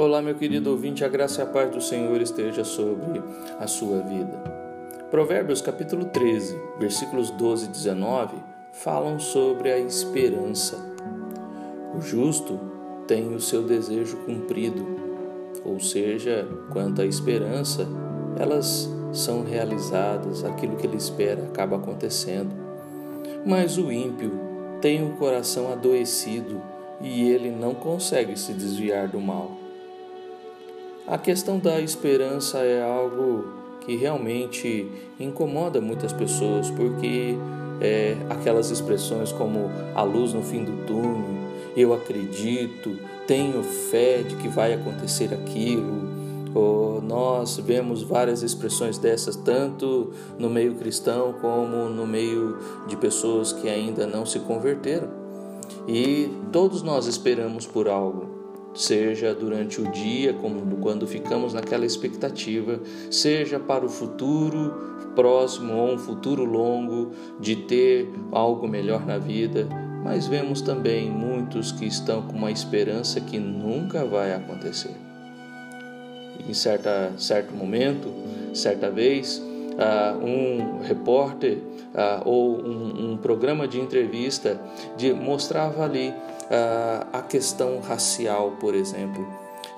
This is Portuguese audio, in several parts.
Olá, meu querido ouvinte, a graça e a paz do Senhor esteja sobre a sua vida. Provérbios capítulo 13, versículos 12 e 19 falam sobre a esperança. O justo tem o seu desejo cumprido, ou seja, quanto à esperança, elas são realizadas, aquilo que ele espera acaba acontecendo. Mas o ímpio tem o coração adoecido e ele não consegue se desviar do mal. A questão da esperança é algo que realmente incomoda muitas pessoas, porque é, aquelas expressões como a luz no fim do túnel, eu acredito, tenho fé de que vai acontecer aquilo, ou nós vemos várias expressões dessas, tanto no meio cristão como no meio de pessoas que ainda não se converteram. E todos nós esperamos por algo seja durante o dia, como quando ficamos naquela expectativa, seja para o futuro próximo ou um futuro longo de ter algo melhor na vida, mas vemos também muitos que estão com uma esperança que nunca vai acontecer. Em certa, certo momento, certa vez, um repórter ou um, um, programa de entrevista de, mostrava ali a questão racial, por exemplo.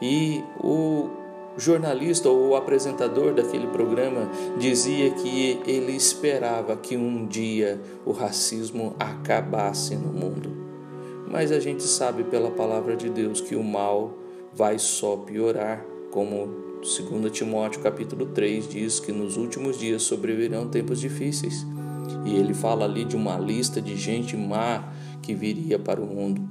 E o jornalista ou o apresentador daquele programa dizia que ele esperava que um dia o racismo acabasse no mundo. Mas a gente sabe pela palavra de Deus que o mal vai só piorar, como 2 Timóteo capítulo 3 diz que nos últimos dias sobrevirão tempos difíceis. E ele fala ali de uma lista de gente má que viria para o mundo.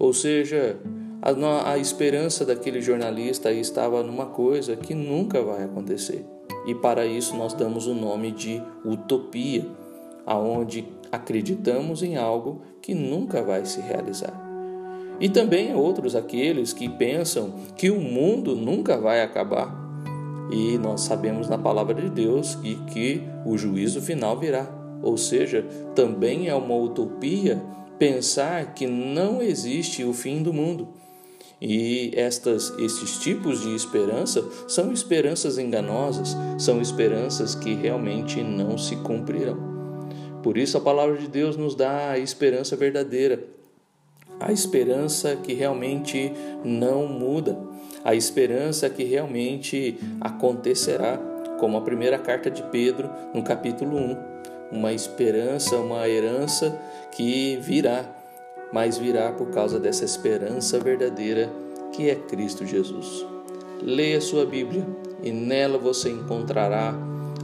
Ou seja, a, a esperança daquele jornalista estava numa coisa que nunca vai acontecer. E para isso nós damos o nome de utopia, aonde acreditamos em algo que nunca vai se realizar. E também outros aqueles que pensam que o mundo nunca vai acabar. E nós sabemos na palavra de Deus que, que o juízo final virá. Ou seja, também é uma utopia pensar que não existe o fim do mundo. E estas, estes tipos de esperança são esperanças enganosas, são esperanças que realmente não se cumprirão. Por isso a palavra de Deus nos dá a esperança verdadeira, a esperança que realmente não muda, a esperança que realmente acontecerá, como a primeira carta de Pedro, no capítulo 1. Uma esperança, uma herança que virá, mas virá por causa dessa esperança verdadeira que é Cristo Jesus. Leia sua Bíblia e nela você encontrará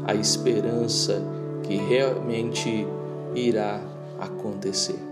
a esperança que realmente irá acontecer.